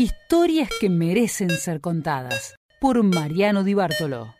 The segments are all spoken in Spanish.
Historias que merecen ser contadas por Mariano Di Bartolo.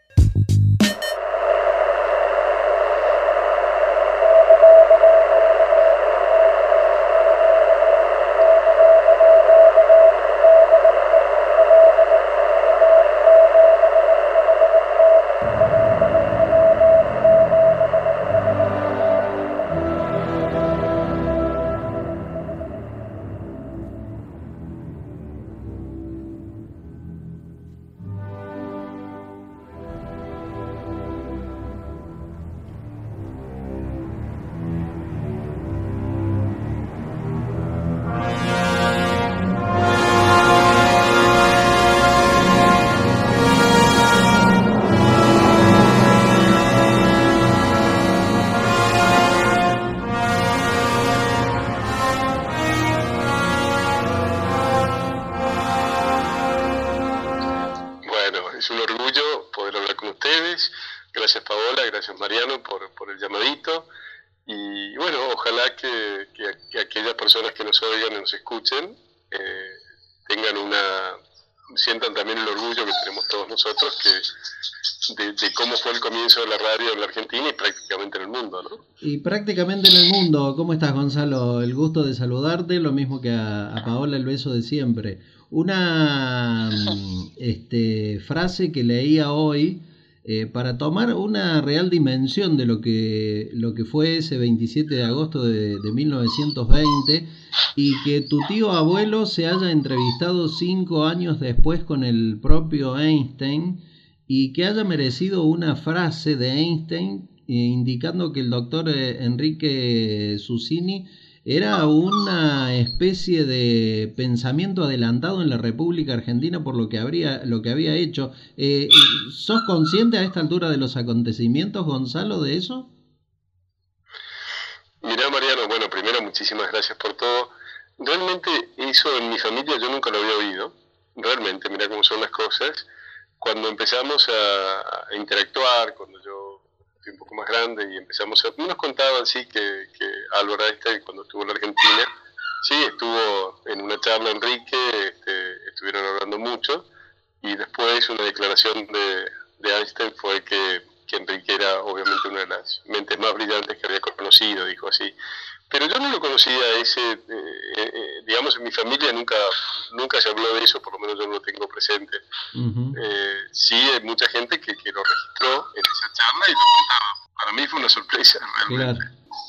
Y prácticamente en el mundo. ¿Cómo estás, Gonzalo? El gusto de saludarte, lo mismo que a, Paola el beso de siempre. Una mm, este, frase que leía hoy eh, para tomar una real dimensión de lo que, lo que fue ese 27 de agosto de, de 1920 y que tu tío abuelo se haya entrevistado cinco años después con el propio Einstein y que haya merecido una frase de Einstein indicando que el doctor eh, Enrique Susini era una especie de pensamiento adelantado en la República Argentina por lo que, habría, lo que había hecho. Eh, ¿Sos consciente a esta altura de los acontecimientos, Gonzalo, de eso? Mirá, Mariano, bueno, primero muchísimas gracias por todo. Realmente eso en mi familia yo nunca lo había oído. Realmente, mira cómo son las cosas. Cuando empezamos a interactuar, cuando yo un poco más grande y empezamos a... Nos contaban, sí, que, que Álvaro Einstein cuando estuvo en la Argentina, sí, estuvo en una charla Enrique, este, estuvieron hablando mucho y después una declaración de, de Einstein fue que, que Enrique era obviamente una de las mentes más brillantes que había conocido, dijo así. Pero yo no lo conocía ese, eh, eh, eh, digamos, en mi familia nunca, nunca se habló de eso, por lo menos yo no lo tengo presente. sí, hay mucha gente que, que, lo registró en esa charla y lo contaba. Para mí fue una sorpresa, realmente.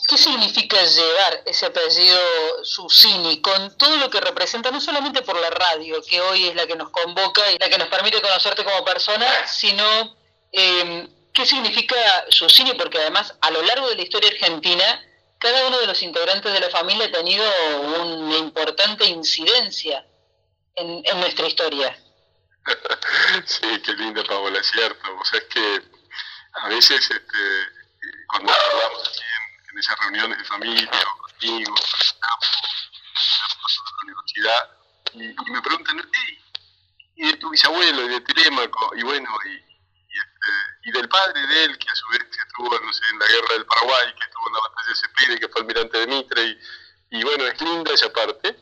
¿Qué significa llevar ese apellido Susini con todo lo que representa, no solamente por la radio, que hoy es la que nos convoca y la que nos permite conocerte como persona, sino qué significa Susini? Porque además, a lo largo de la historia argentina, cada uno de los integrantes de la familia ha tenido una importante incidencia en, nuestra historia. sí, qué linda Paola, es cierto. O sea, es que a veces este, cuando hablamos aquí en, esas reuniones de familia o contigo, en la universidad, y, me preguntan, ¿y de tu bisabuelo y de Telémaco? Y bueno, y, este, y del padre de él, que a su vez estuvo no sé, en la guerra del Paraguay, que estuvo en la batalla de Que fue almirante de Mitre, y, bueno, es linda esa parte,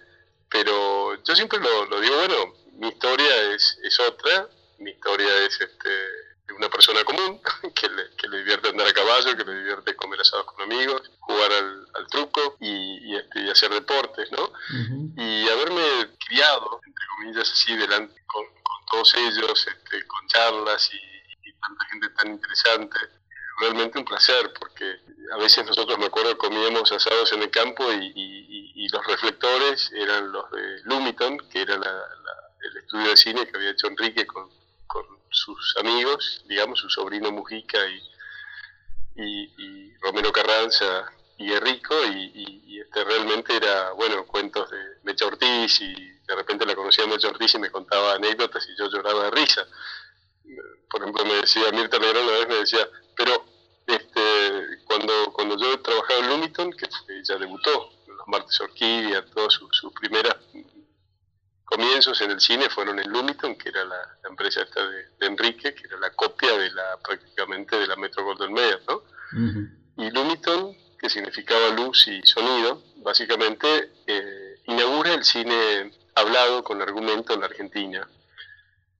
pero yo siempre lo, digo, bueno, mi historia es, es otra, mi historia es este, de una persona común, que le, que le divierte andar a caballo, que le divierte comer asados con amigos, jugar al, al truco y, este, y, hacer deportes, ¿no? Y haberme criado, entre comillas, así, delante con, con todos ellos, este, con charlas y tanta gente tan interesante. Realmente un placer, nosotros, me acuerdo, comíamos asados en el campo y, los reflectores eran los de Lumiton, que era el estudio de cine que había hecho Enrique con, sus amigos, digamos, su sobrino Mujica y, Romero Carranza y Enrico, y, este realmente era, bueno, cuentos de Mecha Ortiz, y de repente la conocía Mecha Ortiz y me contaba anécdotas y yo lloraba de risa. Por ejemplo, me decía Mirta Negrón una vez, me decía, pero este, cuando, cuando yo trabajaba en Lumiton, que ella debutó, los martes Orquídea, todos sus, primeras en el cine fueron en Lumiton, que era la, empresa esta de, Enrique, que era la copia de la prácticamente de la Metro Golden Mayer, ¿no? Y Lumiton, que significaba luz y sonido, básicamente eh, inaugura el cine hablado con argumento en la Argentina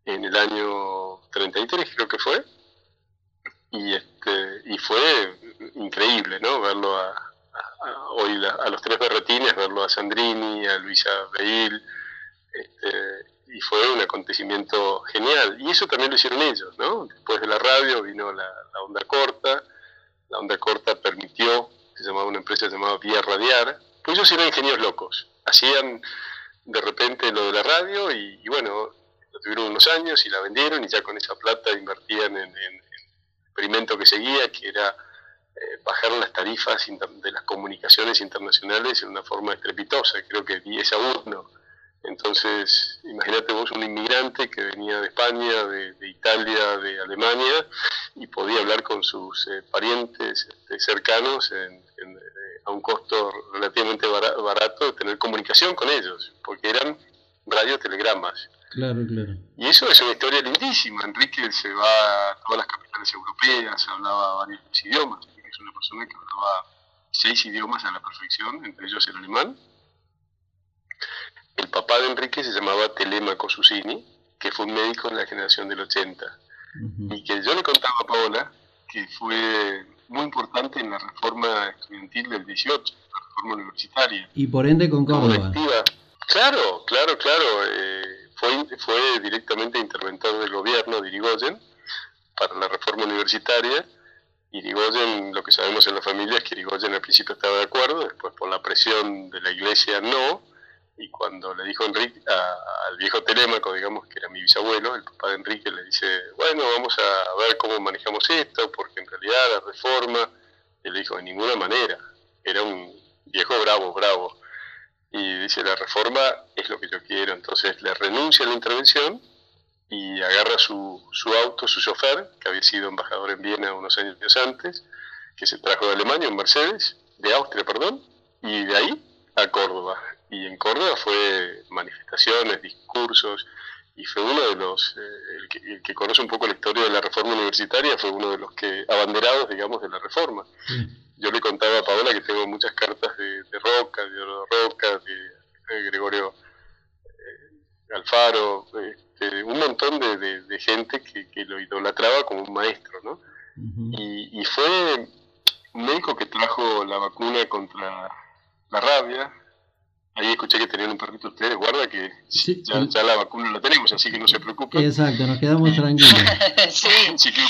en el año 33 creo que fue y este y fue increíble no verlo a, hoy a los tres berretines verlo a Sandrini a Luisa Beil este, y fue un acontecimiento eso también lo hicieron ellos no después de la radio vino la, la onda corta. La onda corta permitió se llamaba una empresa llamada Vía Radiar. Pues ellos eran ingenios locos. Hacían de repente lo de la radio y, bueno, lo tuvieron unos años y la vendieron y ya con esa plata invertían en, el experimento que seguía, que era eh, bajar las tarifas de las comunicaciones internacionales en una forma estrepitosa, creo que 10 a 1. Entonces, imagínate vos un inmigrante que venía de España, de, Italia, de Alemania, y podía hablar con sus eh, parientes este, cercanos en, a un costo relativamente barato de tener comunicación con ellos, porque eran radiotelegramas. Claro, claro. Y eso es una historia lindísima. Enrique se va a todas las capitales europeas, hablaba varios idiomas. Es una persona que hablaba seis idiomas a la perfección, entre ellos el alemán. El papá de Enrique se llamaba Telemaco Susini, que fue un médico en la generación del 80. Y que yo le contaba a Paola que fue muy importante en la reforma estudiantil del 18, la reforma universitaria. Y por ende con Córdoba. Claro, claro, claro. Eh, fue, fue directamente interventor del gobierno de Irigoyen para la reforma universitaria. Irigoyen, lo que sabemos en la familia es que Irigoyen al principio estaba de acuerdo, después por la presión de la iglesia no, y cuando le dijo Enrique al viejo Telémaco, digamos que era mi bisabuelo, el papá de Enrique, le dice, bueno, vamos a ver cómo manejamos esto, porque en realidad la reforma, él dijo, de ninguna manera, era un viejo bravo, bravo. Y dice, la reforma es lo que yo quiero, entonces le renuncia a la intervención y agarra su, su auto, su chofer, que había sido embajador en Viena unos años antes, que se trajo de Alemania, un Mercedes, de Austria, perdón, y de ahí a Córdoba y en Córdoba fue manifestaciones, discursos, y fue uno de los, eh, el, que, conoce un poco la historia de la reforma universitaria, fue uno de los que abanderados, digamos, de la reforma. Yo le contaba a Paola que tengo muchas cartas de, Roca, de Oro Roca, de, Gregorio eh, Alfaro, este, un montón de, gente que, lo idolatraba como un maestro, ¿no? y, y fue un médico que trajo la vacuna contra la rabia, Ahí escuché que tenían un perrito ustedes, guarda que ya, la vacuna la tenemos, así que no se preocupen. Exacto, nos quedamos tranquilos. sí. sí que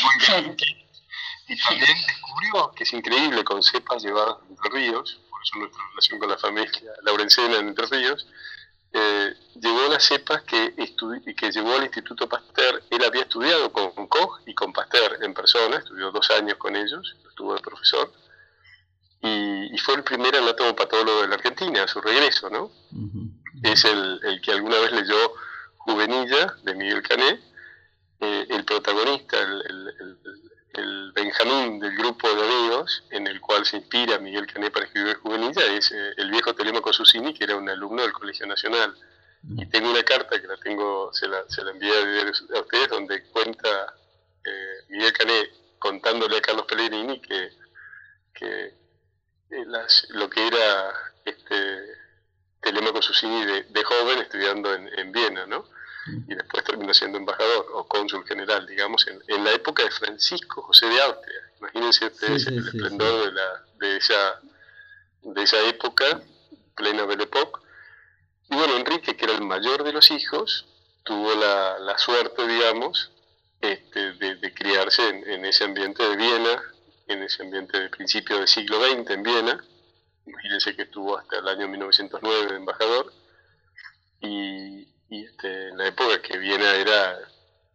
y también descubrió, que es increíble, con cepas llevadas de Entre Ríos, por eso nuestra relación con la familia laurencena en Entre Ríos, eh, llevó las cepas que, que llevó al Instituto Pasteur. Él había estudiado con Koch y con Pasteur en persona, estudió dos años con ellos, estuvo de profesor y, fue el primer anatomopatólogo de la Argentina a su regreso, ¿no? Es el, el, que alguna vez leyó Juvenilla de Miguel Cané, eh, el protagonista, el, el, Benjamín del grupo de amigos en el cual se inspira Miguel Cané para escribir Juvenilla, es eh, el viejo Telemaco Susini, que era un alumno del Colegio Nacional. Y tengo una carta que la tengo, se la, se la envié a ustedes, donde cuenta eh, Miguel Cané contándole a Carlos Pellegrini que, que eh, lo que era este Telemaco Susini de, joven estudiando en, Viena, ¿no? Y después terminó siendo embajador o cónsul general, digamos, en, la época de Francisco José de Austria. Imagínense ustedes el esplendor de, la, de, esa, de esa época, plena Belle Époque. Y bueno, Enrique, que era el mayor de los hijos, tuvo la, la suerte, digamos, este, de, criarse en, en, ese ambiente de Viena, en ese ambiente de principio del siglo XX en Viena. Imagínense que estuvo hasta el año 1909 de embajador. Y, este, en la época que Viena era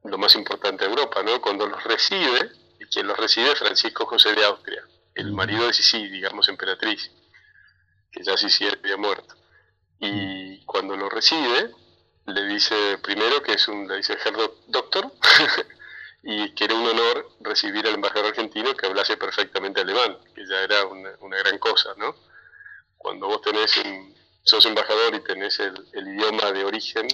lo más importante de Europa, ¿no? Cuando los recibe, y quien los recibe es Francisco José de Austria, el marido de Sisi, digamos, emperatriz, que ya Sisi había muerto. Y cuando lo recibe, le dice primero que es un, le dice Doctor, y que era un honor recibir al embajador argentino que hablase perfectamente alemán, que ya era una, una gran cosa, ¿no? Cuando vos tenés un, sos embajador y tenés el, idioma de origen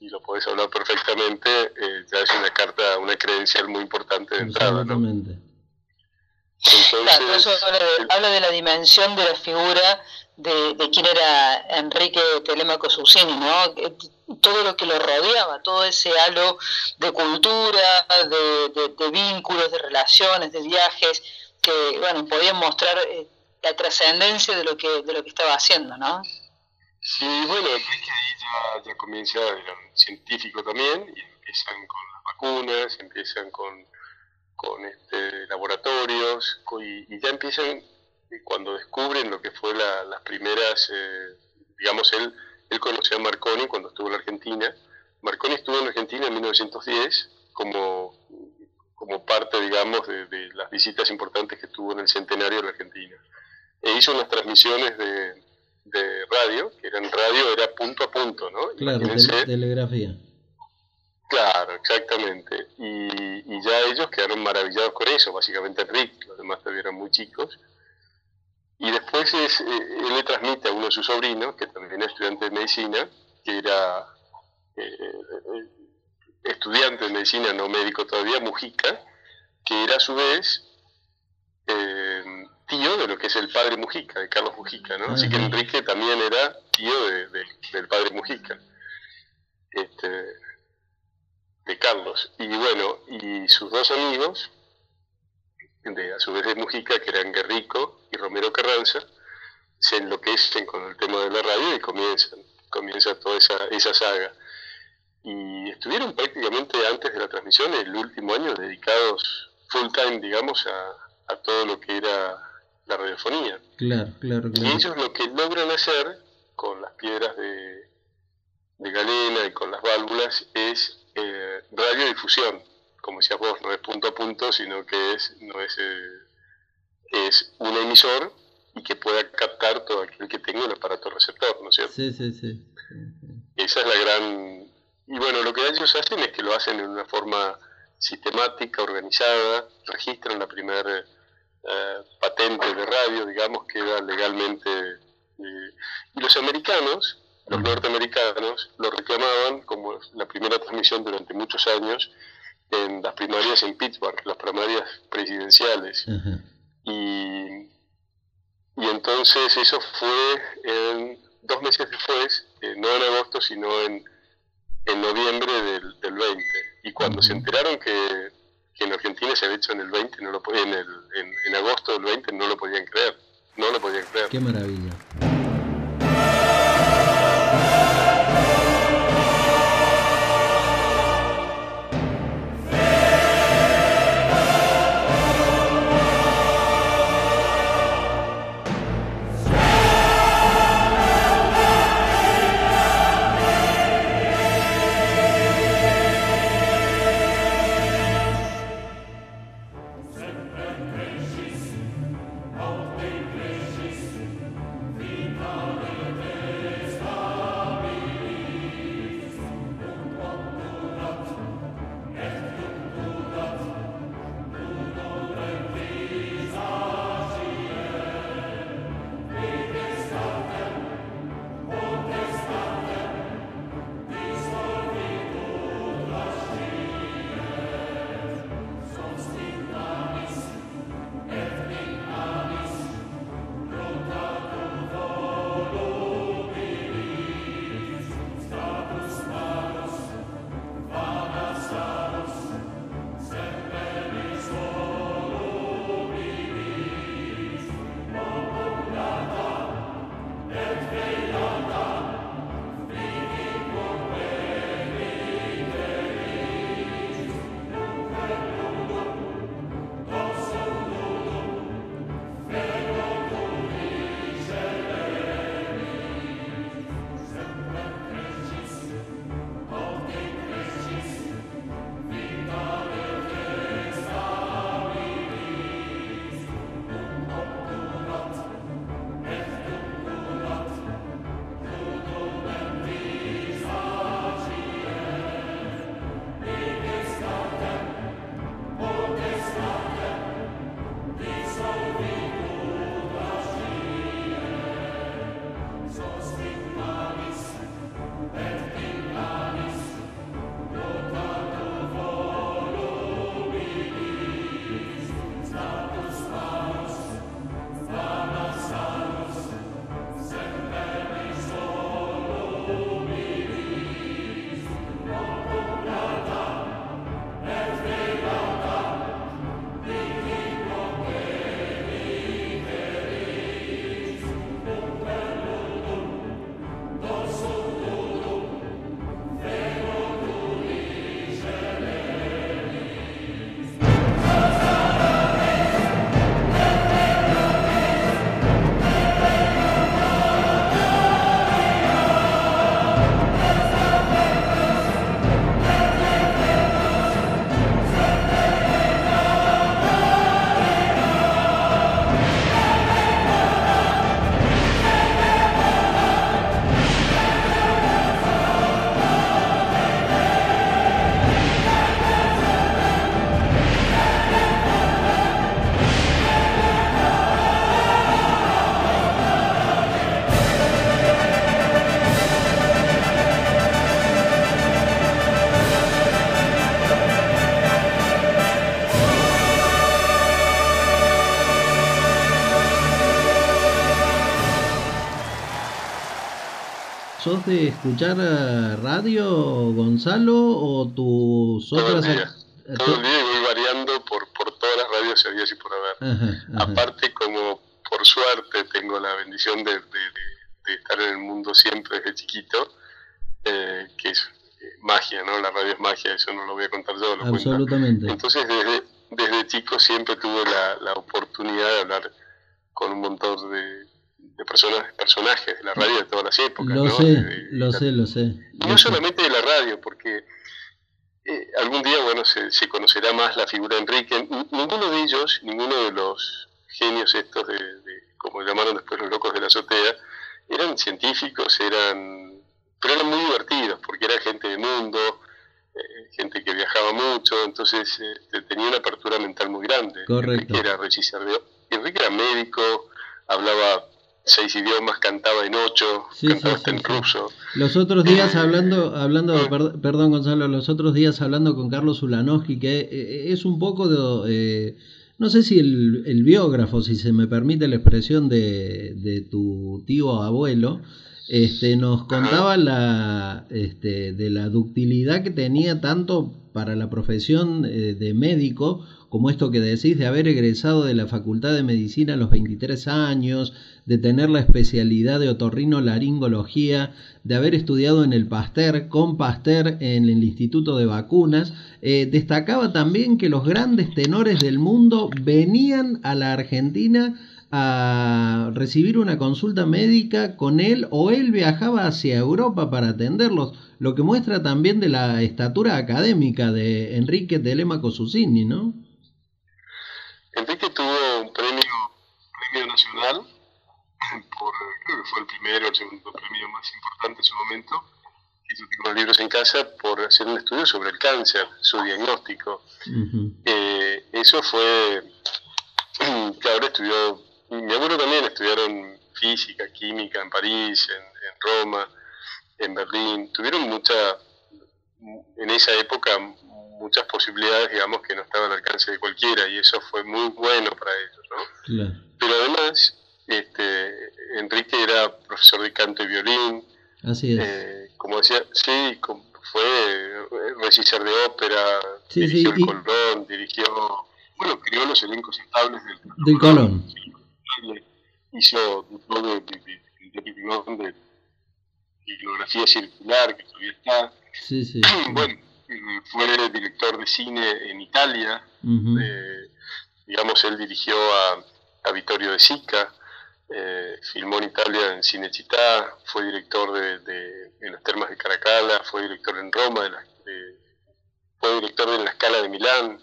y lo podés hablar perfectamente, eh, ya es una carta, una credencial muy importante de entrada, ¿no? Entonces, habla, de, la dimensión de la figura de, de quién era Enrique Telemaco Susini, ¿no? Todo lo que lo rodeaba, todo ese halo de cultura, de, vínculos, de relaciones, de viajes, que, bueno, podían mostrar eh, la trascendencia de lo que de lo que estaba haciendo, ¿no? Sí, bueno, Enrique ahí ya, ya comienza, era científico también, y empiezan con las vacunas, empiezan con con este, laboratorios y, ya empiezan eh, cuando descubren lo que fue las primeras, eh, digamos, él, él conoció a Marconi cuando estuvo en Argentina. Marconi estuvo en Argentina en 1910 como, como parte, digamos, de, las visitas importantes que tuvo en el centenario de la Argentina. E hizo unas transmisiones de, de radio, que eran radio, era punto a punto, ¿no? Claro, telegrafía. Claro, exactamente. Y, ya ellos quedaron maravillados con eso, básicamente Rick, los demás todavía eran muy chicos. Y después es, eh, él le transmite a uno de sus sobrinos, que también es estudiante de medicina, que era eh, eh, estudiante de medicina, no médico todavía, Mujica, que era a su vez tío de lo que es el padre Mujica, de Carlos Mujica, ¿no? Así que Enrique también era tío de, del padre Mujica. Este, de Carlos. Y bueno, y sus dos amigos, de, a su vez de Mujica, que eran Guerrico y Romero Carranza, se enloquecen con el tema de la radio y comienzan, comienza toda esa, esa saga. Y estuvieron prácticamente antes de la transmisión, el último año, dedicados full time, digamos, a, a todo lo que era la radiofonía. Claro, claro, claro. Y ellos lo que logran hacer con las piedras de, de galena y con las válvulas es eh, radiodifusión, como decías vos, no es punto a punto, sino que es, no es, eh, es un emisor y que pueda captar todo aquel que tenga un aparato receptor, ¿no es cierto? Sí, sí, sí. Esa es la gran... Y bueno, lo que ellos hacen es que lo hacen en una forma sistemática, organizada, registran la primera eh, patente de radio, digamos, queda legalmente... Eh, y los americanos los norteamericanos lo reclamaban como la primera transmisión durante muchos años en las primarias en Pittsburgh, las primarias presidenciales. y, y, entonces eso fue en, dos meses después, eh, no en agosto, sino en, en noviembre del, del 20. Y cuando se enteraron que, que, en Argentina se había hecho en el 20, no lo, en, el, en, en agosto del 20, no lo podían creer. No lo podían creer. Qué maravilla. ¿Sos de escuchar eh, radio, Gonzalo, o tus todo otras... el día, todo el día voy variando por, por todas las radios había y por haber. Ajá, ajá. Aparte, como por suerte tengo la bendición de, de- de- de estar en el mundo siempre desde chiquito, eh, que es eh, magia, ¿no? La radio es magia, eso no lo voy a contar yo, lo. Absolutamente. Entonces, desde, desde chico siempre tuve la, la oportunidad de hablar con un montón de, de personas, personajes de la radio de todas las épocas. Lo ¿no? sé, De- lo la- sé, lo sé. lo no sé. solamente de la radio, porque eh, algún día, bueno, se, se conocerá más la figura de Enrique. N- Ninguno de ellos, ninguno de los genios estos, de, de- como llamaron después los locos de la azotea, eran científicos, eran, pero eran muy divertidos, porque era gente de mundo, eh, gente que viajaba mucho, entonces este, tenía una apertura mental muy grande. Correcto. Enrique era regisseur Enrique era médico, hablaba seis idiomas, cantaba en ocho, Sí, cantaba sí, hasta sí, en ruso. Los otros días hablando, hablando, Ah. perd- perdón Gonzalo, los otros días hablando con Carlos Ulanowski, que eh, es un poco de, eh, no sé si el, el biógrafo, si se me permite la expresión de, de tu tío abuelo, este, nos contaba la, este, de la ductilidad que tenía tanto para la profesión eh, de médico, como esto que decís, de haber egresado de la Facultad de Medicina a los 23 años, de tener la especialidad de otorrino-laringología, de haber estudiado en el Pasteur, con Pasteur en el Instituto de Vacunas. Eh, destacaba también que los grandes tenores del mundo venían a la Argentina a recibir una consulta médica con él o él viajaba hacia Europa para atenderlos, lo que muestra también de la estatura académica de Enrique Telemaco Susini, ¿no? Enrique tuvo un premio, premio nacional, por, creo que fue el primero o el segundo premio más importante en su momento, que yo tengo los libros en casa, por hacer un estudio sobre el cáncer, su diagnóstico. Eh, eso fue, claro, estudió, mi abuelo también estudiaron física, química en París, en, en Roma, en Berlín, tuvieron mucha, en esa época, muchas posibilidades, digamos, que no estaban al alcance de cualquiera, y eso fue muy bueno para ellos, ¿no? Claro. Pero además, este, Enrique era profesor de canto y violín, Así es. eh, como decía, sí, fue regisseur de ópera, Sí, dirigió sí, el y- Colón, dirigió, bueno, creó los elencos estables del, Del Colón. hizo todo de, de, filografía circular, que todavía está. Sí, sí. Bueno, fue director de cine en Italia, eh, digamos, él dirigió a, a Vittorio De Sica, eh, filmó en Italia en Cinecittà, fue director de, de, en las termas de Caracalla, fue director en Roma, de la- fue director de la Scala de Milán,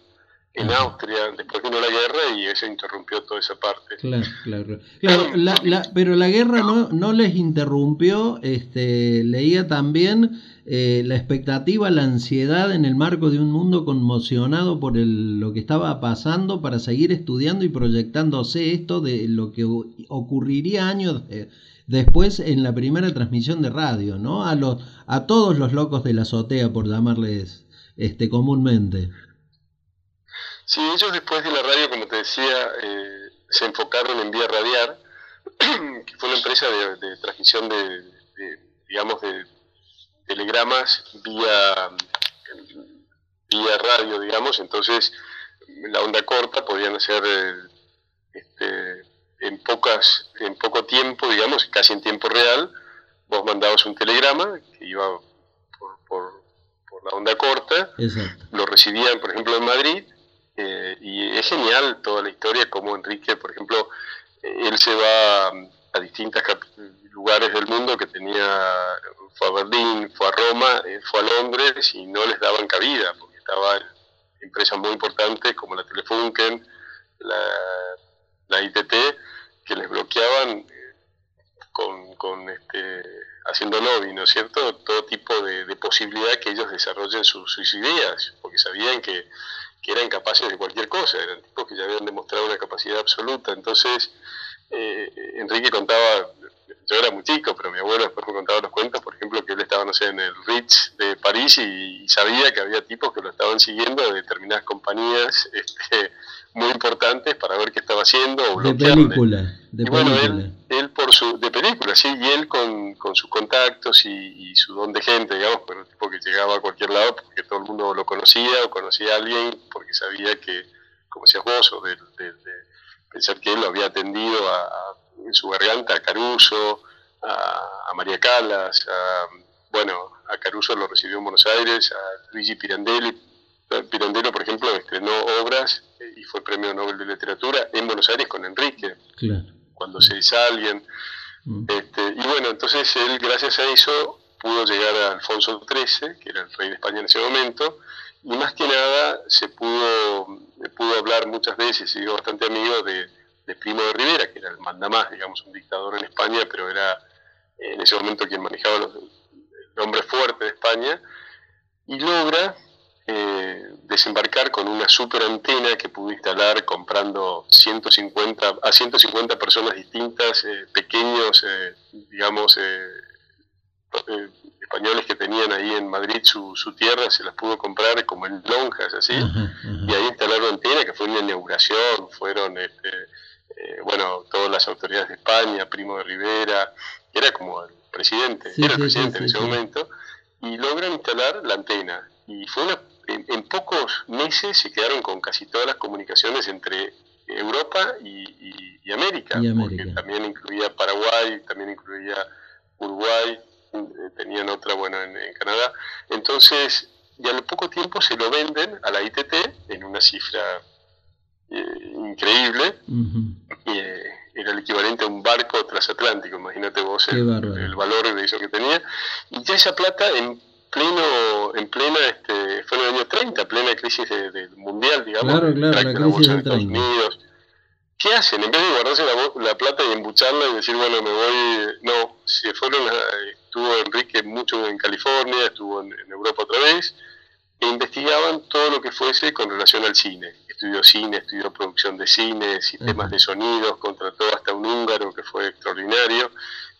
en. Austria, después vino la guerra y eso interrumpió toda esa parte. Claro, claro. Claro, la, la, pero la guerra no, no les interrumpió, este, leía también eh, la expectativa, la ansiedad en el marco de un mundo conmocionado por lo que estaba pasando para seguir estudiando y proyectándose esto de lo que ocurriría años eh, después en la primera transmisión de radio, ¿no? A los, a todos los locos de la azotea, por llamarles este comúnmente. Sí, ellos después de la radio, como te decía, eh, se enfocaron en Vía Radiar, que fue una empresa de, de transmisión de, de, digamos, de telegramas vía, vía radio, digamos, entonces la onda corta podían hacer eh, este, en, pocas, en poco tiempo, digamos, casi en tiempo real, vos mandabas un telegrama que iba por, por, por la onda corta, Exacto. lo recibían, por ejemplo, en Madrid, eh, y es genial toda la historia, como Enrique, por ejemplo, eh, él se va a, distintos lugares del mundo que tenía, fue a Berlín, fue a Roma, eh, fue a Londres y no les daban cabida, porque estaban empresas muy importantes como la Telefunken, la, la ITT, que les bloqueaban eh, con, con este, haciendo lobby, ¿no es cierto? Todo tipo de, de posibilidad que ellos desarrollen sus, sus ideas, porque sabían que, que, eran capaces de cualquier cosa, eran tipos que ya habían demostrado una capacidad absoluta. Entonces, eh, Enrique contaba, yo era muy chico, pero mi abuelo después me contaba los cuentos, por ejemplo, que él estaba, no sé, en el Ritz de París y, sabía que había tipos que lo estaban siguiendo de determinadas compañías este, muy importantes para ver qué estaba haciendo o De película, de y bueno, él, él, por su, de película, sí, y él con, con sus contactos y, su don de gente, digamos, pero tipo que llegaba a cualquier lado porque todo el mundo lo conocía o conocía a alguien porque sabía que, como decías vos, o de, pensar que él lo había atendido a, en su garganta a Caruso, a, María Calas, a, bueno, a Caruso lo recibió en Buenos Aires, a Luigi Pirandelli, Pirandello, por ejemplo, estrenó obras eh, y fue premio Nobel de Literatura en Buenos Aires con Enrique, cuando se dice alguien. Mm. Este, y bueno, entonces él, gracias a eso, pudo llegar a Alfonso XIII, que era el rey de España en ese momento, y más que nada se pudo, pudo hablar muchas veces, y bastante amigo de, Primo de Rivera, que era el mandamás, digamos, un dictador en España, pero era en ese momento quien manejaba los, el hombre fuerte de España, y logra eh, desembarcar con una super antena que pudo instalar comprando 150 a 150 personas distintas, eh, pequeños, eh, digamos, españoles que tenían ahí en Madrid su, su, tierra, se las pudo comprar como en lonjas, así, y ahí instalaron antena, que fue una inauguración, fueron, este, bueno, todas las autoridades de España, Primo de Rivera, era como el presidente, era el presidente en ese momento, y logran instalar la antena. Y fue una en, pocos meses se quedaron con casi todas las comunicaciones entre Europa y, América, porque también incluía Paraguay, también incluía Uruguay, eh, tenían otra, bueno, en, Canadá. Entonces, y al poco tiempo se lo venden a la ITT en una cifra eh, increíble. Eh, era el equivalente a un barco transatlántico, imagínate vos el, el, valor de eso que tenía. Y ya esa plata en pleno, en plena, este, fue en el año 30, plena crisis del mundial, digamos, claro, claro, la crisis de Estados Unidos. ¿Qué hacen? En vez de guardarse la, plata y embucharla y decir, bueno, me voy, no, se fueron, estuvo Enrique mucho en California, estuvo en, Europa otra vez, e investigaban todo lo que fuese con relación al cine. Estudió cine, estudió producción de cine, sistemas de sonidos, contrató hasta un húngaro que fue extraordinario,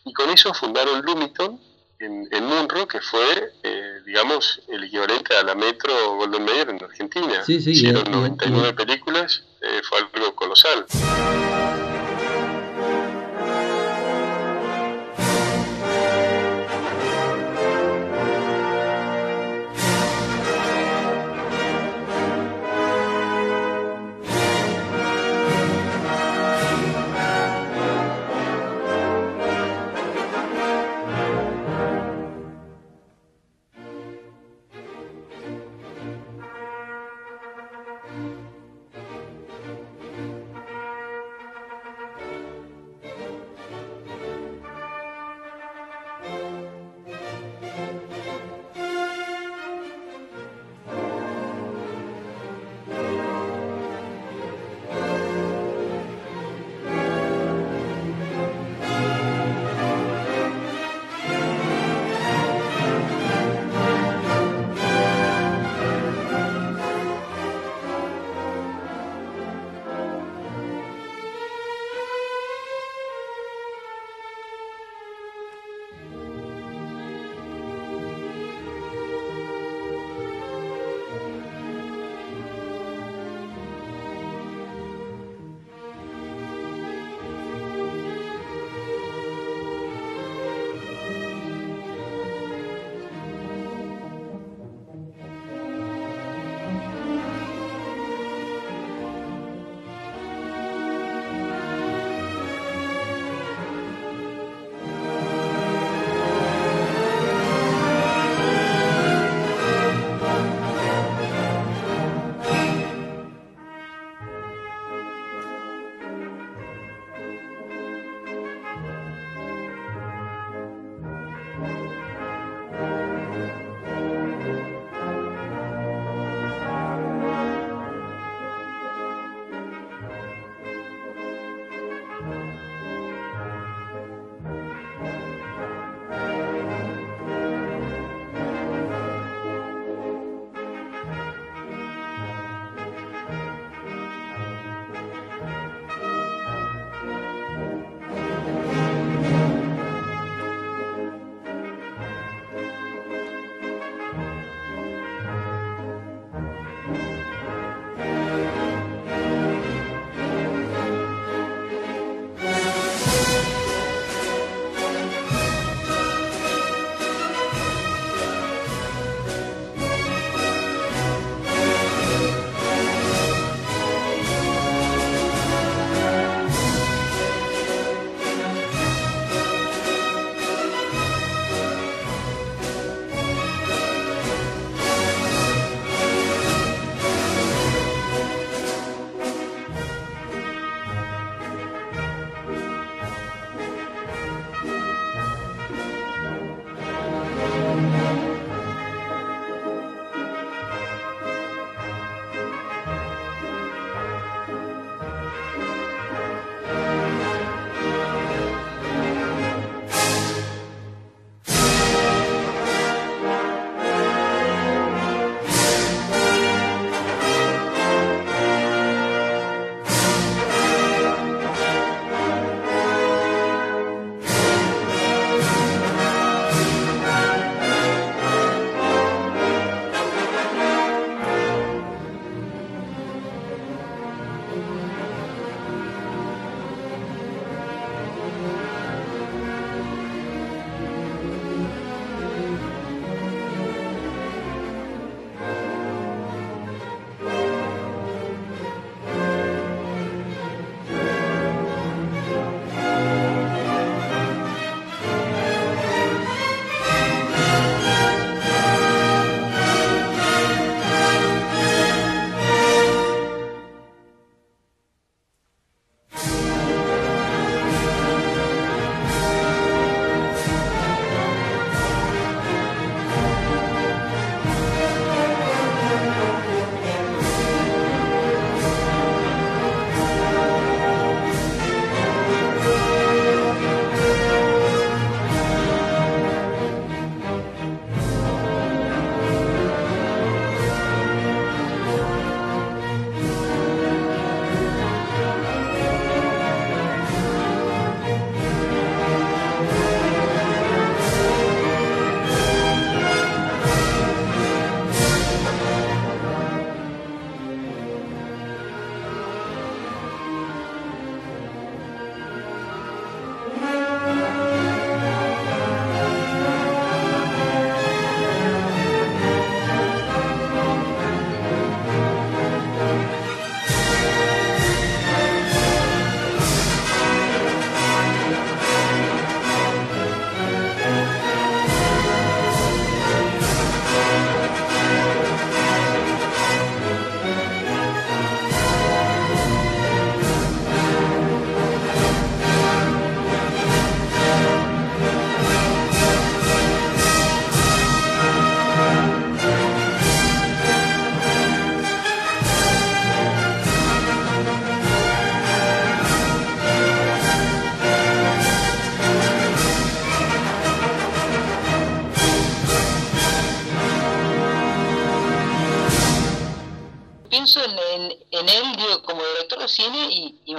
y con eso fundaron Lumiton, en, en Munro, que fue, eh, digamos, el equivalente a la Metro Golden Mayer en Argentina. Sí, sí, Hicieron 99 películas, eh, fue algo colosal.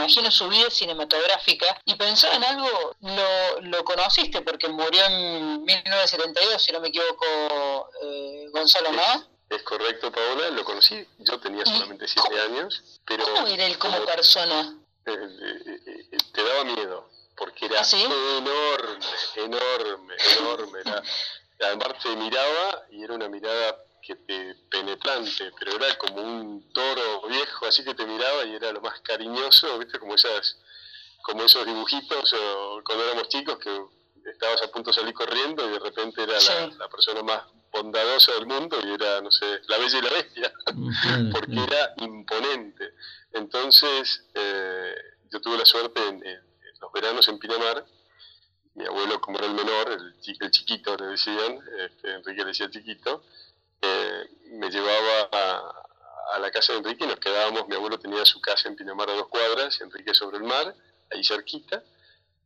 Imagino su vida cinematográfica y pensaba en algo, lo, lo conociste porque murió en 1972, si no me equivoco, eh, Gonzalo, ¿no? Es correcto, Paola, lo conocí, yo tenía solamente siete años, pero... ¿Cómo era él como persona? Eh, eh, te daba miedo, porque era ¿Ah, enorme, enorme, enorme. Era, además te miraba y era una mirada que te penetrante, pero era como un toro viejo, así que te miraba y era lo más cariñoso, viste, como esas, como esos dibujitos cuando éramos chicos que estabas a punto de salir corriendo y de repente era la persona más bondadosa del mundo y era, no sé, la bella y la bestia, porque era imponente. Entonces, eh, yo tuve la suerte en, los veranos en Pinamar, mi abuelo como era el menor, el, chiquito le decían, este, Enrique le decía chiquito, eh, me llevaba a, a, la casa de Enrique y nos quedábamos, mi abuelo tenía su casa en Pinamar a dos cuadras, Enrique sobre el mar, ahí cerquita,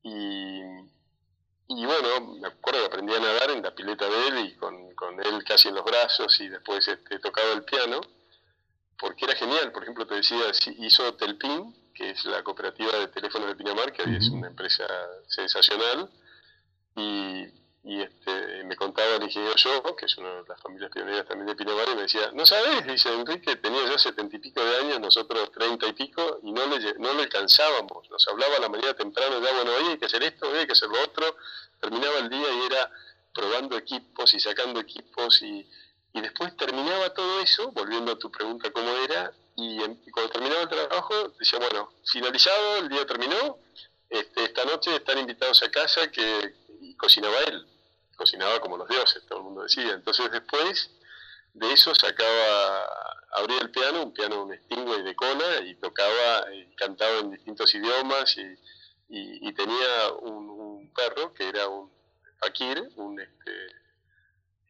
y y bueno, me acuerdo que aprendí a nadar en la pileta de él y con, con él casi en los brazos y después este, tocaba el piano, porque era genial. Por ejemplo, te decía, hizo Telpin, que es la cooperativa de teléfono de Pinamar, que es una empresa sensacional, y y este, me contaba el ingeniero yo, que es una de las familias pioneras también de Pinamar, y me decía, no sabes, dice Enrique, tenía ya setenta y pico de años, nosotros treinta y pico, y no le, no le alcanzábamos, nos hablaba a la mañana temprano, ya bueno, hay que hacer esto, hay que hacer lo otro, terminaba el día y era probando equipos y sacando equipos, y, y después terminaba todo eso, volviendo a tu pregunta cómo era, y, cuando terminaba el trabajo, decía, bueno, finalizado, el día terminó, este, esta noche están invitados a casa que cocinaba él cocinaba como los dioses, todo el mundo decía. Entonces después de eso sacaba, abría el piano, un piano un Stingway de cola, y tocaba y cantaba en distintos idiomas, y, y, tenía un, perro que era un fakir, un este,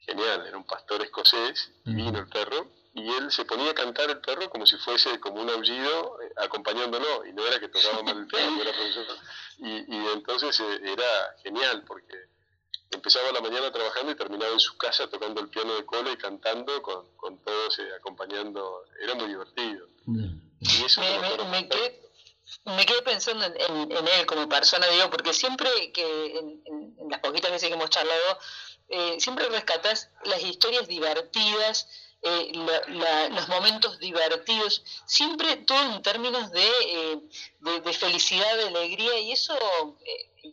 genial, era un pastor escocés, vino el perro, y él se ponía a cantar el perro como si fuese como un aullido eh, acompañándolo, y no era que tocaba mal el piano, era profesor. Y, y entonces eh, era genial, porque empezaba la mañana trabajando y terminaba en su casa tocando el piano de cola y cantando con, con todos eh, acompañando. Era muy divertido. Y eso me, quedé, pensando en, él como persona, digo, porque siempre que en, las poquitas veces que hemos charlado, eh, siempre rescatas las historias divertidas, eh, los momentos divertidos, siempre todo en términos de, de, felicidad, de alegría, y eso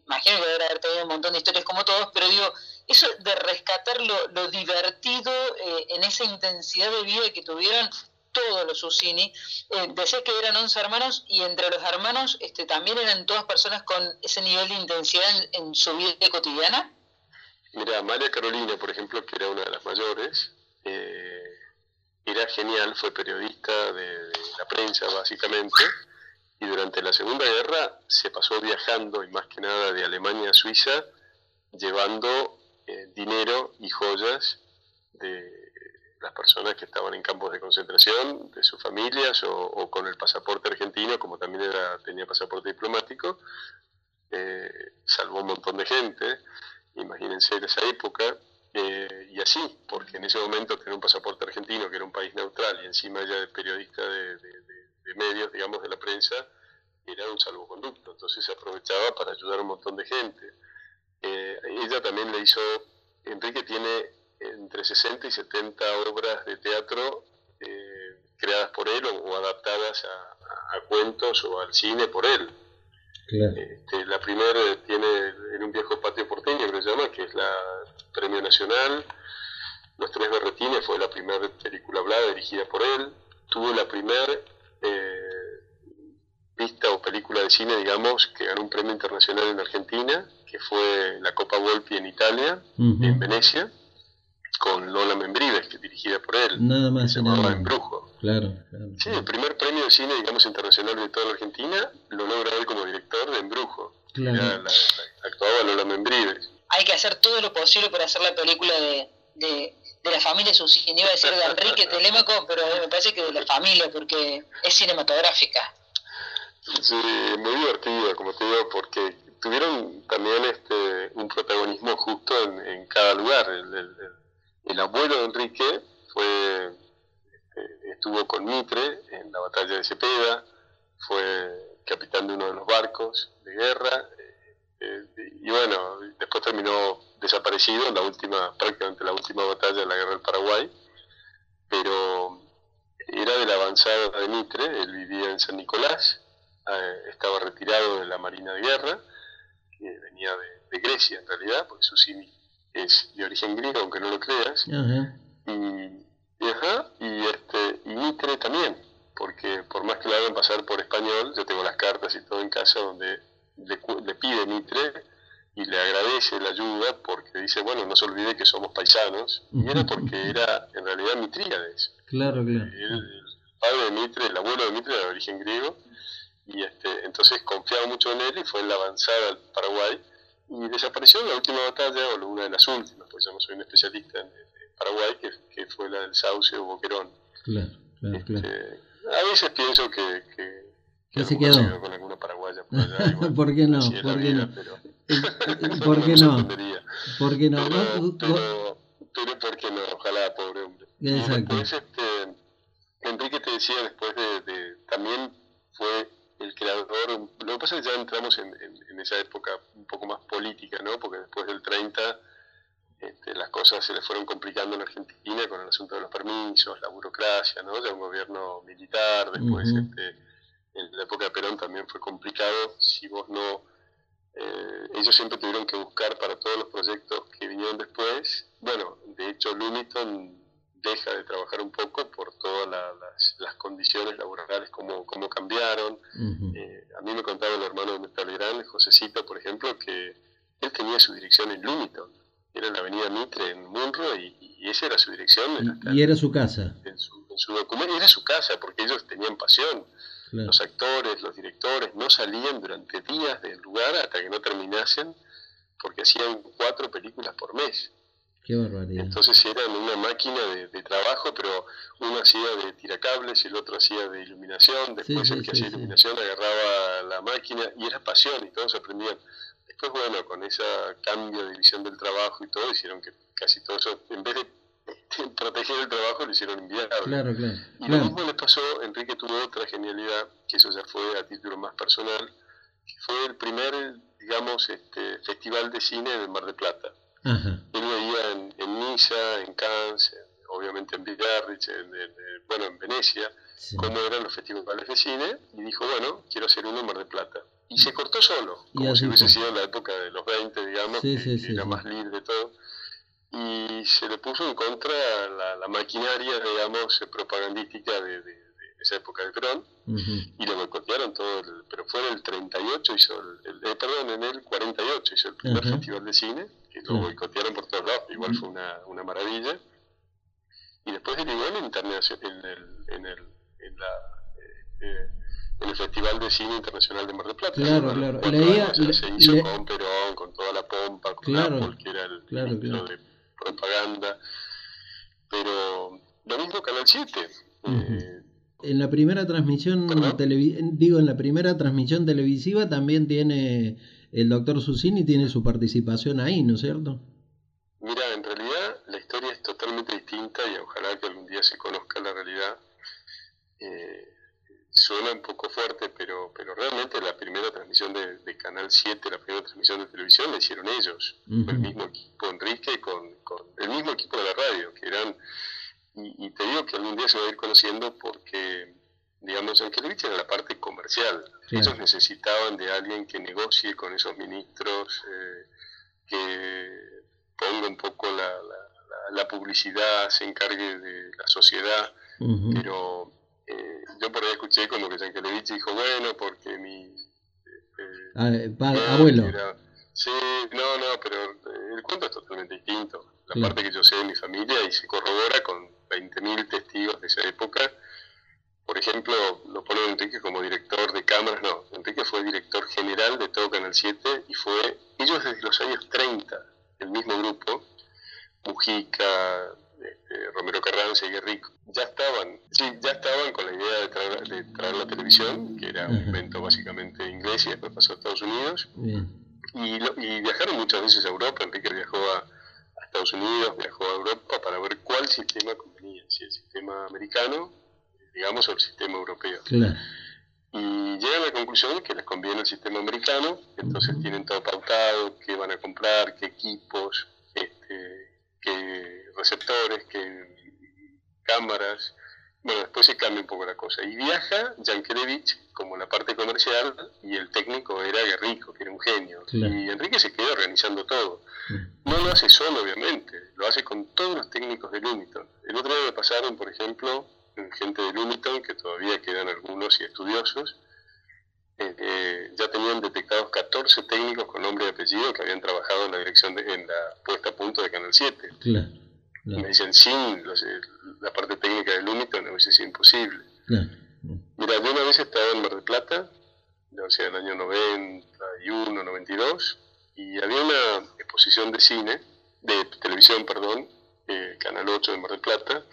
imagino que debe haber tenido un montón de historias como todos, pero digo, eso de rescatar lo, divertido eh, en esa intensidad de vida que tuvieron todos los Susini, eh, decía que eran 11 hermanos y entre los hermanos este, también eran todas personas con ese nivel de intensidad en, su vida cotidiana. Mira, María Carolina, por ejemplo, que era una de las mayores, eh, era genial, fue periodista de la prensa básicamente, y durante la Segunda Guerra se pasó viajando, y más que nada de Alemania a Suiza, llevando eh, dinero y joyas de las personas que estaban en campos de concentración, de sus familias o, con el pasaporte argentino, como también era, tenía pasaporte diplomático, eh, salvó un montón de gente, imagínense en esa época, eh, y así, porque en ese momento tener un pasaporte argentino, que era un país neutral, y encima ya de periodista de de medios, digamos, de la prensa, era un salvoconducto, entonces se aprovechaba para ayudar a un montón de gente. Eh, ella también le hizo, Enrique tiene entre 60 y 70 obras de teatro eh, creadas por él o, adaptadas a, cuentos o al cine por él. Este, la primera tiene en un viejo patio porteño que se llama, que es la Premio Nacional. Los Tres Berretines fue la primera película hablada dirigida por él. Tuvo la primera eh, vista o película de cine, digamos, que ganó un premio internacional en Argentina, que fue la Copa Volpi en Italia, en Venecia, con Lola Membrives, que dirigida por él. Nada más. Se llamaba Embrujo. Claro, claro, Sí, el primer premio de cine, digamos, internacional de toda la Argentina, lo logra él como director de Embrujo. Claro. actuaba Lola Membrives. Hay que hacer todo lo posible para hacer la película de, de de la familia Susini, iba a decir de Enrique Telémaco, pero me parece que de la familia, porque es cinematográfica. Sí, muy divertida, como te digo, porque tuvieron también este un protagonismo justo en, cada lugar. El, abuelo de Enrique fue este, estuvo con Mitre en la batalla de Cepeda, fue capitán de uno de los barcos de guerra, eh, y bueno, después terminó desaparecido en la última, prácticamente la última batalla de la guerra del Paraguay, pero era de la avanzada de Mitre, él vivía en San Nicolás, eh, estaba retirado de la Marina de Guerra, que venía de, Grecia en realidad, porque su es de origen griego, aunque no lo creas, y, y, este, y Mitre también, porque por más que lo hagan pasar por español, yo tengo las cartas y todo en casa donde le, le pide Mitre y le agradece la ayuda porque dice, bueno, no se olvide que somos paisanos, y era porque era en realidad Mitríades. Claro, claro. El, padre de Mitre, el abuelo de Mitre era de origen griego, y este, entonces confiaba mucho en él y fue en la avanzada al Paraguay, y desapareció la última batalla, o una de las últimas, pues yo no soy un especialista en, Paraguay, que, que, fue la del Sauce o Boquerón. Claro, claro, este, claro. A veces pienso que, que ¿Qué se quedó? con alguna paraguaya por allá. Igual, ¿Por qué no? ¿Por qué no? Pero, ¿Por qué no? ¿Por qué no? Pero, pero, pero, ¿por qué no? Ojalá, pobre hombre. Exacto. Después, este, Enrique te decía, después de, de, también fue el creador, lo que pasa es que ya entramos en, en, en, esa época un poco más política, ¿no? Porque después del 30 este, las cosas se le fueron complicando en Argentina con el asunto de los permisos, la burocracia, ¿no? Ya un gobierno militar, después uh -huh. este, en la época de Perón también fue complicado, si vos no eh, ellos siempre tuvieron que buscar para todos los proyectos que vinieron después. Bueno, de hecho, Lumiton deja de trabajar un poco por todas la, las, las, condiciones laborales, como, como cambiaron. Uh -huh. eh, a mí me contaba el hermano de Talleyrand, Josecito, por ejemplo, que él tenía su dirección en Lumiton. Era en la avenida Mitre, en Munro, y, y esa era su dirección. Y, y era su casa. En su, en su documento, era su casa, porque ellos tenían pasión. Claro. Los actores, los directores no salían durante días del lugar hasta que no terminasen, porque hacían cuatro películas por mes. Qué barbaridad. Entonces eran una máquina de, de, trabajo, pero uno hacía de tiracables y el otro hacía de iluminación. Después sí, el que hacía sí, iluminación agarraba la máquina y era pasión y todos aprendían. Después, bueno, con ese cambio de división del trabajo y todo, hicieron que casi todo eso, en vez de proteger el trabajo lo hicieron inviable. Claro, claro. Y claro. lo mismo le pasó, Enrique tuvo otra genialidad, que eso ya fue a título más personal, que fue el primer, digamos, este, festival de cine del Mar de Plata. Ajá. Él veía en, en Niza, en Cannes, en, obviamente en Biarritz, en, en, bueno, en Venecia, sí. cómo eran los festivales de cine, y dijo, bueno, quiero hacer uno en Mar de Plata. Y se cortó solo, como si hubiese sido en la época de los 20, digamos, sí, que, sí, era más libre todo y se le puso en contra la, la maquinaria, digamos, propagandística de, de, de, esa época de Perón, uh -huh. y lo boicotearon todo, el, pero fue en el 38, hizo el, el eh, perdón, en el 48 hizo el primer uh -huh. festival de cine, que lo boicotearon por todos lados, igual fue una, una maravilla, y después derivó en, en, el, en, el, en la... Eh, en el Festival de Cine Internacional de Mar del Plata. Claro, claro. Leía, le, se hizo le... con Perón, con toda la pompa, con claro, Apple, que era el claro, de propaganda. Pero lo mismo Canal 7. Uh -huh. eh, en la primera transmisión digo en la primera transmisión televisiva también tiene el doctor Susini tiene su participación ahí, ¿no es cierto? Mira, en realidad la historia es totalmente distinta y ojalá que algún día se conozca la realidad. Eh, suena un poco fuerte, pero, pero realmente la primera transmisión de, de, Canal 7, la primera transmisión de televisión la hicieron ellos, uh -huh. el mismo equipo Enrique con, con, el mismo equipo de la radio, que eran, y, y, te digo que algún día se va a ir conociendo porque, digamos, Angelevich era la parte comercial, sí. ellos necesitaban de alguien que negocie con esos ministros, eh, que ponga un poco la, la, publicidad, se encargue de la sociedad, uh -huh. pero eh, yo por ahí escuché como que Yankelevich dijo, bueno, porque mi... Eh, ah, eh abuelo. Era, sí, no, no, pero eh, el cuento es totalmente distinto. La parte que yo sé de mi familia y se corrobora con 20.000 testigos de esa época. Por ejemplo, lo pone Enrique como director de cámaras, no, Enrique fue director general de todo Canal 7 y fue, ellos desde los años 30, el mismo grupo, Mujica, este, Romero Carranza y Guerrico, ya estaban, sí, ya estaban con la idea de traer, de traer la televisión, que era un invento básicamente inglés y después pasó a Estados Unidos, y, lo, y, viajaron muchas veces a Europa, Enrique viajó a, a, Estados Unidos, viajó a Europa para ver cuál sistema convenía, si el sistema americano, digamos, o el sistema europeo. Claro. Y llegan a la conclusión que les conviene el sistema americano, entonces tienen todo pautado, qué van a comprar, qué equipos, este, qué receptores, qué cámaras. Bueno, después se cambia un poco la cosa. Y viaja Jankelevich como la parte comercial y el técnico era Guerrico, que era un genio. Claro. Y Enrique se queda organizando todo. No lo hace solo, obviamente, lo hace con todos los técnicos de Lumiton. El otro día me pasaron, por ejemplo, gente de Lumiton, que todavía quedan algunos y estudiosos, eh, eh, ya tenían detectados 14 técnicos con nombre y apellido que habían trabajado en la dirección de, en la puesta a punto de Canal 7. Claro. Me dicen, sin los, eh, la parte técnica de Lumiton, hubiese sido imposible. claro. Mira, yo una vez estaba en Mar del Plata, o sea, el año 91, 92, y había una exposición de cine, de televisión, perdón, eh, Canal 8 de Mar del Plata,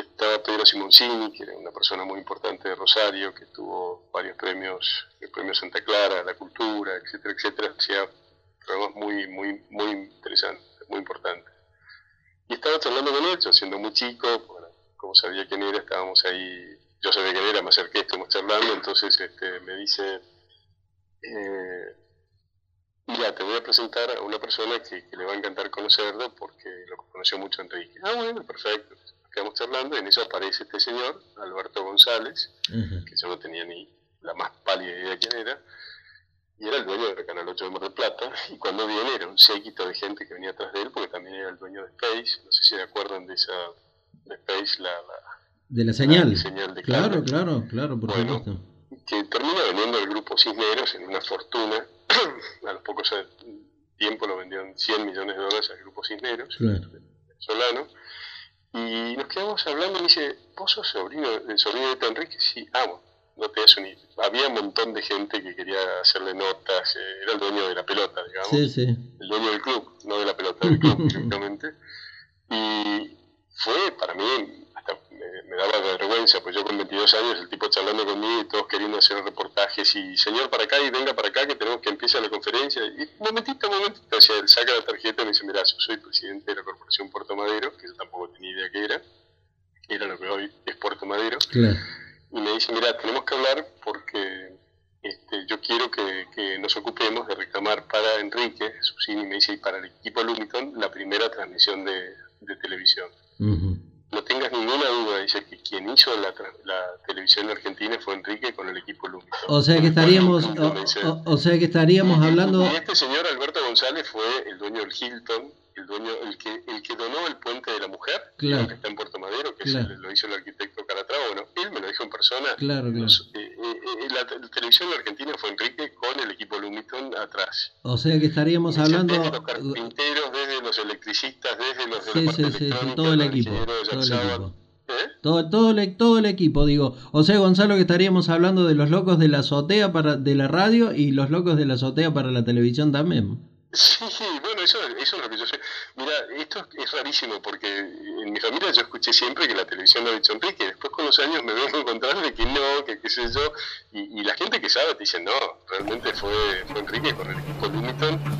estaba Pedro Simoncini, que era una persona muy importante de Rosario, que tuvo varios premios, el premio Santa Clara, la cultura, etcétera, etcétera, hacía programas muy, muy, muy interesantes, muy importantes. Y estaba charlando con él, siendo muy chico, como sabía quién era, estábamos ahí, yo sabía quién era, me acerqué, estuvimos charlando, entonces este, me dice, eh, mira, te voy a presentar a una persona que le va a encantar conocerlo porque lo conoció mucho Enrique. Ah, bueno, perfecto. Quedamos charlando y en eso aparece este señor, Alberto González, que yo no tenía ni la más pálida idea de quién era, y era el dueño del Canal 8 de Mar del Plata, y cuando viene era un séquito de gente que venía atrás de él, porque también era el dueño de Space, no sé si se acuerdan de esa, de Space, la, la- De la señal. la señal de Claro, claro, claro, por Bueno. supuesto. que termina vendiendo el grupo Cisneros en una fortuna, a los pocos tiempo lo vendieron 100 millones de dólares al grupo Cisneros, Claro. venezolano, y nos quedamos hablando y dice, ¿vos sos sobrino, el sobrino de Enrique? Sí, ah, bueno, no te das idea. Había un montón de gente que quería hacerle notas, eh, era el dueño de la pelota, digamos, Sí, sí. el dueño del club, no de la pelota del club directamente. Y fue para mí, hasta me, me daba vergüenza, pues yo con 22 años, el tipo charlando conmigo y todos queriendo hacer reportajes y señor para acá y venga para acá que tenemos que empiece la conferencia. Y un momentito, un momentito, o sea, él saca la tarjeta y me dice, mira, yo soy presidente de la Corporación Puerto Madero, que yo tampoco tenía idea que era, era lo que hoy es Puerto Madero Claro. y me dice, mira, tenemos que hablar porque este, yo quiero que, que nos ocupemos de reclamar para Enrique, Susini me dice, y para el equipo Lumiton, la primera transmisión de, de televisión. No quien hizo la, la televisión argentina fue Enrique con el equipo Lumiton. O sea que estaríamos, o, sea que estaríamos hablando. Y este señor Alberto González fue el dueño del Hilton, el dueño, el que, el que donó el puente de la mujer, Claro. que está en Puerto Madero, que Claro. lo hizo el arquitecto Calatrava. Bueno, él me lo dijo en persona. Claro, claro. Los- eh, eh, eh, la, te- la televisión argentina fue Enrique con el equipo Lumiton atrás. O sea que estaríamos hablando. Desde los carpinteros, desde los electricistas, desde los de Sí, la parte sí, sí, todo el equipo. Todo el equipo. Todo, todo, el, todo el equipo, digo. O sea, Gonzalo, que estaríamos hablando de los locos de la azotea para, de la radio y los locos de la azotea para la televisión también. Sí, bueno, eso, eso es lo que yo sé. Mira, esto es rarísimo porque en mi familia yo escuché siempre que la televisión lo ha dicho Enrique. Después con los años me vengo a encontrar de que no, que qué sé yo. Y, y la gente que sabe te dice, no, realmente fue, fue Enrique con el equipo Lumiton.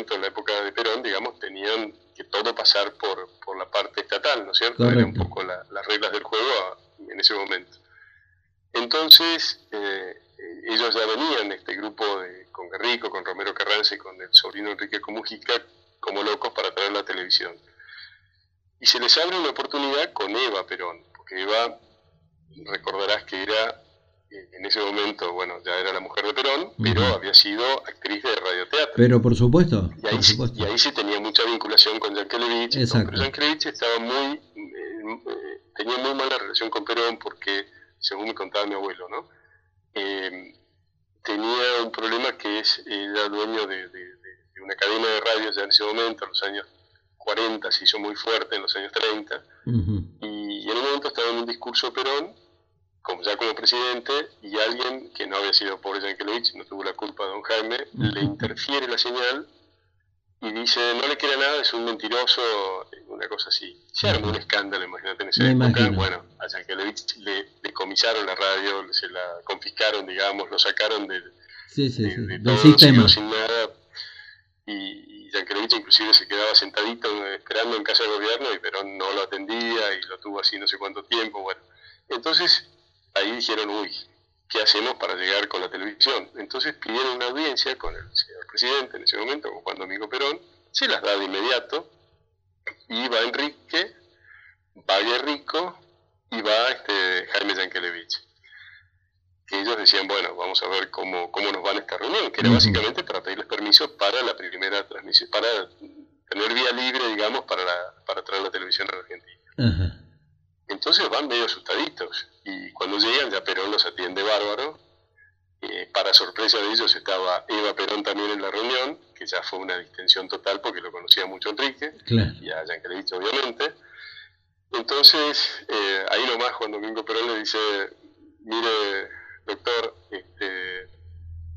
Momento, en la época de Perón, digamos, tenían que todo pasar por, por la parte estatal, ¿no es cierto? Era un Correcto. poco la- las reglas del juego a- en ese momento. Entonces, eh, ellos ya venían, este grupo de, con Guerrico, con Romero Carranza y con el sobrino Enrique Comujica, como locos para traer la televisión. Y se les abre una oportunidad con Eva Perón, porque Eva, recordarás que era en ese momento, bueno, ya era la mujer de Perón, pero había sido actriz de radioteatro. Pero por supuesto. Y ahí, por supuesto. y ahí sí tenía mucha vinculación con Yankelevich. Exacto. Pero Yankelevich estaba muy, eh, eh, tenía muy mala relación con Perón porque, según me contaba mi abuelo, ¿no? Eh, tenía un problema que es, era dueño de, de, de, una cadena de radio ya en ese momento, en los años 40, se hizo muy fuerte en los años 30, y, en un momento estaba en un discurso Perón, como ya como presidente, y alguien que no había sido por Yankelevich, no tuvo la culpa de don Jaime, le interfiere la señal y dice, no le quiere nada, es un mentiroso, una cosa así. Se armó un escándalo, imagínate, en esa Me época. imagino. Bueno, a Yankelevich le decomisaron la radio, se la confiscaron, digamos, lo sacaron del, Sí, sí, de, sí. de Del todo, sistema. sin nada. Y, y Yankelevich inclusive se quedaba sentadito eh, esperando en casa del gobierno y Perón no lo atendía y lo tuvo así no sé cuánto tiempo. Bueno, entonces ahí dijeron, uy, ¿qué hacemos para llegar con la televisión? Entonces pidieron una audiencia con el señor presidente en ese momento, con Juan Domingo Perón, se las da de inmediato y va Enrique, va Guerrico y va este, Jaime Yankelevich. Que ellos decían, bueno, vamos a ver cómo, cómo nos va en esta reunión, que era básicamente para pedirles permiso para la primera transmisión, para tener vía libre, digamos, para, la, para traer la televisión a la Argentina. Entonces van medio asustaditos y cuando llegan ya Perón los atiende bárbaro. Eh, para sorpresa de ellos estaba Eva Perón también en la reunión, que ya fue una distensión total porque lo conocía mucho Enrique Claro. y a Yankelevich obviamente. Entonces, eh, ahí nomás Juan Domingo Perón le dice, mire, doctor, este,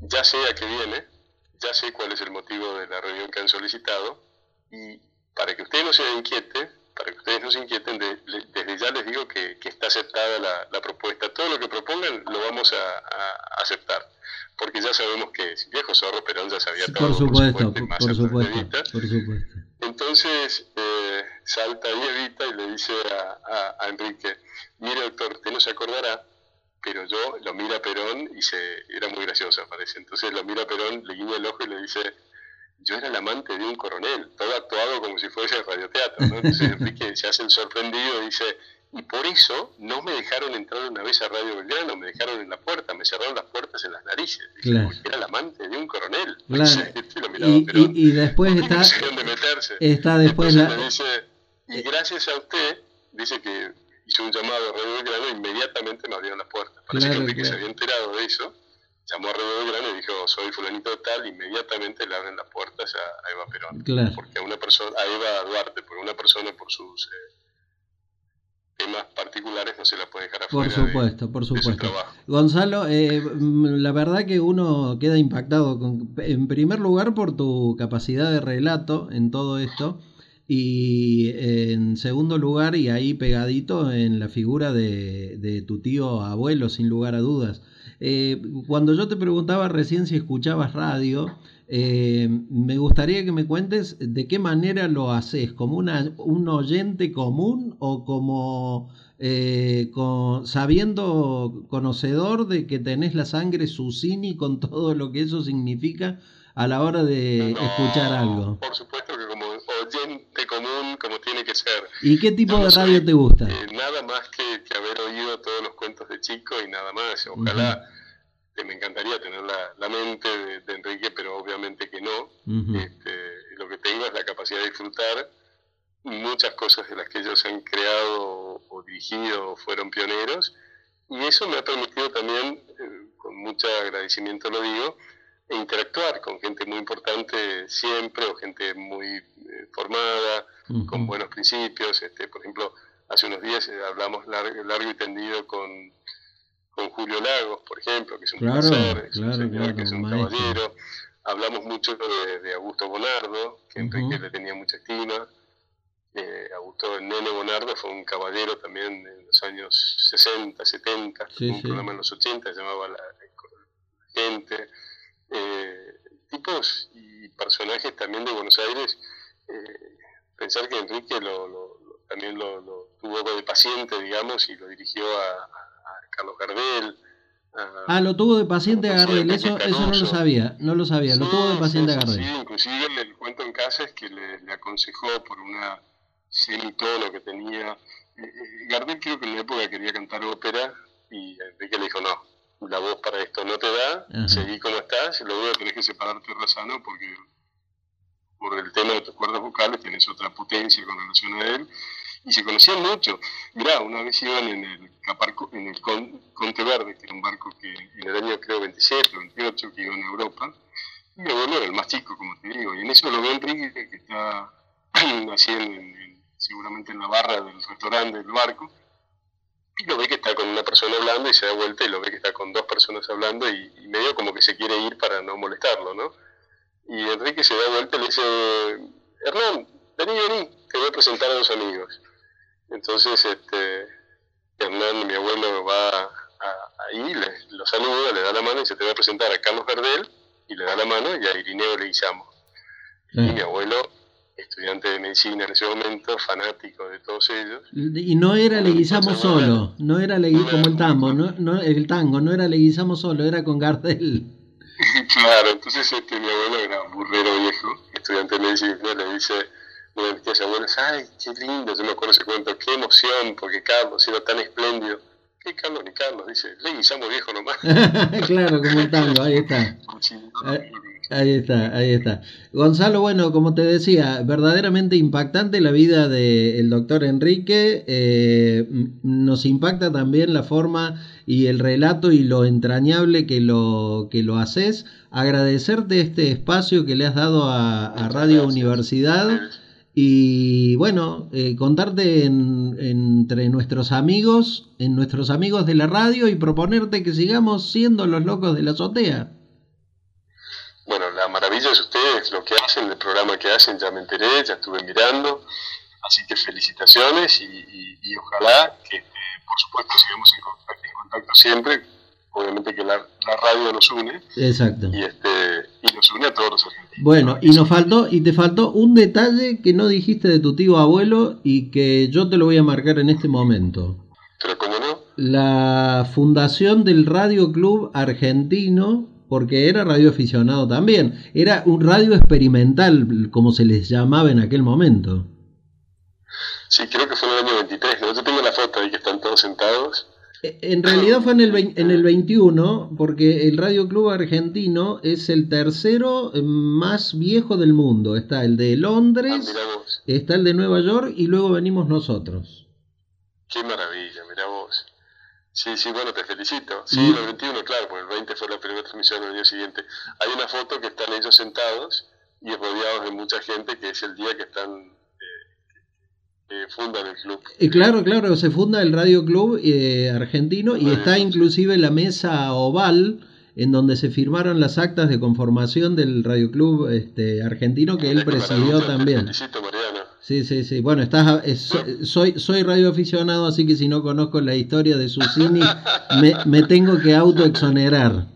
ya sé a qué viene, ya sé cuál es el motivo de la reunión que han solicitado, y para que usted no se inquiete, para que ustedes no se inquieten, de- le- desde ya les digo que, que está aceptada la, la propuesta. Todo lo que propongan lo vamos a, a aceptar, porque ya sabemos que viejo zorro, Perón ya sabía todo. Por supuesto, y por supuesto, por supuesto. Entonces eh, salta ahí Evita y le dice a, a- a Enrique, mire doctor, usted no se acordará, pero yo lo mira a Perón y se era muy graciosa parece. Entonces lo mira Perón, le guiña el ojo y le dice, yo era el amante de un coronel, todo actuado como si fuese radioteatro. ¿no? Entonces Enrique se hace el sorprendido y dice, y por eso no me dejaron entrar una vez a Radio Belgrano, me dejaron en la puerta, me cerraron las puertas en las narices. Dice, Claro. porque era el amante de un coronel. Claro. Entonces, lo miraba Y, Perón. y, y después ¿Por qué está, de meterse? está después la... me dice, y gracias a usted, dice que hizo un llamado a Radio Belgrano, inmediatamente me abrieron las puertas. Parece Claro, que Enrique se había enterado de eso, llamó a Radio Belgrano y dijo, soy fulanito de tal, inmediatamente le abren las puertas a, Eva Perón. Claro. Porque a una persona, a Eva Duarte, por una persona por sus eh, temas particulares no se la puede dejar Por afuera de- supuesto, por de supuesto. Gonzalo, eh, mm, la verdad que uno queda impactado, con, en primer lugar por tu capacidad de relato en todo esto y en segundo lugar y ahí pegadito en la figura de, de tu tío abuelo, sin lugar a dudas. Eh, cuando yo te preguntaba recién si escuchabas radio, eh, me gustaría que me cuentes de qué manera lo haces, como una, un oyente común o como eh, con- sabiendo, conocedor de que tenés la sangre susini con todo lo que eso significa a la hora de No, escuchar algo. Por supuesto que oyente común, como tiene que ser. ¿Y qué tipo no de soy, radio te gusta? eh, nada más que, que haber oído todos los cuentos de chico y nada más. Ojalá, eh, me encantaría tener la, la mente de, de Enrique, pero obviamente que no. Ujú. Este, lo que tengo es la capacidad de disfrutar muchas cosas de las que ellos han creado o, o dirigido o fueron pioneros. Y eso me ha permitido también, eh, con mucho agradecimiento lo digo, e interactuar con gente muy importante siempre o gente muy eh, formada, con buenos principios. Este, por ejemplo, hace unos días eh, hablamos largo, largo y tendido con, con Julio Lagos, por ejemplo, que es un Claro, placer, es un claro, señor claro, que es un caballero. Hablamos mucho de, de Augusto Bonardo, que Enrique Ujú. le tenía mucha estima. Eh, Augusto Nene Bonardo fue un caballero también en los años 60, 70, Sí, un sí. programa en los 80, se llamaba La, la Gente. Eh, tipos y personajes también de Buenos Aires. eh, pensar que Enrique lo, lo- lo- también lo, lo tuvo de paciente, digamos, y lo dirigió a, a Carlos Gardel. a- Ah, lo tuvo de paciente a Gardel, eso, eso no lo sabía, no lo sabía, lo tuvo de paciente a sí, Gardel. Sí, inclusive el cuento en casa es que le, le aconsejó por una semitono que tenía. Eh, eh, Gardel creo que en la época quería cantar ópera y Enrique le dijo no, la voz para esto no te da, seguí como estás, luego tenés que separarte razano porque por el tema de tus cuerdas vocales tienes otra potencia con relación a él. Y se conocían mucho. Mirá, una vez iban en el Caparco, en el Conte Verde, que era un barco que en el año creo 27 o 28 que iba en Europa, y mi abuelo era el más chico, como te digo, y en eso lo ve Enrique, que está así en, seguramente en la barra del restaurante del barco, lo ve que está con una persona hablando y se da vuelta y lo ve que está con dos personas hablando y, y medio como que se quiere ir para no molestarlo, ¿no? Y Enrique se da vuelta y le dice, Hernán, vení, vení, te voy a presentar a los amigos. Entonces, este, Hernán, mi abuelo, va ahí, le, lo saluda, le da la mano y se te va a presentar a Carlos Verdel y le da la mano y a Irineo Leguizamo. Y mi abuelo, estudiante de medicina en ese momento, fanático de todos ellos. Y no era Leguizamo solo, no era Leguizamo como el tango, no, no, el tango, no era Leguizamo solo, era con Gardel. claro, entonces este, mi abuelo era un burrero viejo, estudiante de medicina, le dice una de mis tías abuelas, ay, qué lindo, yo me acuerdo ese cuento, qué emoción, porque Carlos era tan espléndido. ¿Qué Carlos ni Carlos? Dice, Leguizamo viejo nomás. claro, como el ahí está. Ahí está, ahí está. Gonzalo, bueno, como te decía, verdaderamente impactante la vida del doctor Enrique. Eh, nos impacta también la forma y el relato y lo entrañable que lo, que lo haces. Agradecerte este espacio que le has dado a, Radio Universidad. Y bueno, eh, contarte entre nuestros amigos, en nuestros amigos de la radio y proponerte que sigamos siendo los locos de la azotea. Bueno, la maravilla es ustedes, lo que hacen, el programa que hacen, ya me enteré, ya estuve mirando, así que felicitaciones y, ojalá que, por supuesto, sigamos en contacto, siempre, obviamente que la, radio nos une. Exacto. Y, este, y nos une a todos los argentinos. Bueno, y nos faltó, y te faltó un detalle que no dijiste de tu tío abuelo y que yo te lo voy a marcar en este momento. Pero cómo no. La fundación del Radio Club Argentino porque era radioaficionado también. Era un radio experimental, como se les llamaba en aquel momento. Sí, creo que fue en el año 23, ¿no? Yo tengo la foto ahí que están todos sentados. E, en realidad fue en el, en el 21, porque el Radio Club Argentino es el tercero más viejo del mundo. Está el de Londres, ah, está el de Nueva York y luego venimos nosotros. Qué maravilla, mira vos. Sí, sí, bueno, te felicito. Sí, el 21, claro, porque el 20 fue la primera transmisión el día siguiente. Hay una foto que están ellos sentados y rodeados de mucha gente, que es el día que están eh, fundan el club. Y claro, claro, se funda el Radio Club eh, argentino y está inclusive la mesa oval en donde se firmaron las actas de conformación del Radio Club este, argentino que él presidió también. Sí, sí, sí. Bueno, estás, soy, soy radioaficionado, así que si no conozco la historia de Susini, me, me tengo que autoexonerar.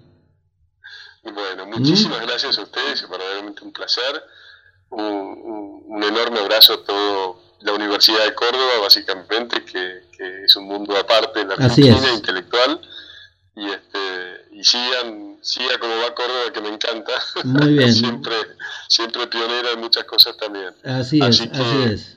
Bueno, muchísimas gracias a ustedes, es verdaderamente un placer. Un, un, enorme abrazo a toda la Universidad de Córdoba, básicamente, que, que es un mundo aparte de la Argentina intelectual. Y, este, y sigan, siga como va Córdoba, que me encanta. Muy bien. siempre, siempre pionera en muchas cosas también. Así, es, así es.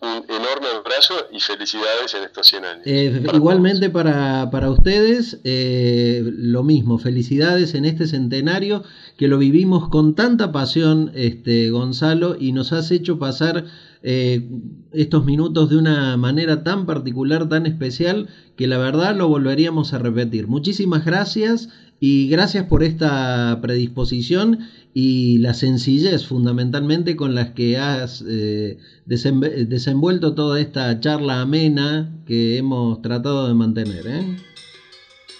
un enorme abrazo y felicidades en estos 100 años. Eh, igualmente para, para ustedes, eh, lo mismo, felicidades en este centenario que lo vivimos con tanta pasión, este, Gonzalo, y nos has hecho pasar eh, estos minutos de una manera tan particular, tan especial, que la verdad lo volveríamos a repetir. Muchísimas gracias y gracias por esta predisposición y la sencillez fundamentalmente con las que has eh, desenvuelto toda esta charla amena que hemos tratado de mantener. ¿eh?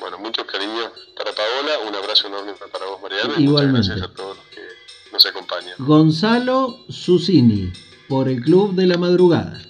Bueno, muchos cariños para Paola, un abrazo enorme para vos Mariana Igualmente. muchas gracias a todos los que nos acompañan. Gonzalo Susini por el Club de la Madrugada.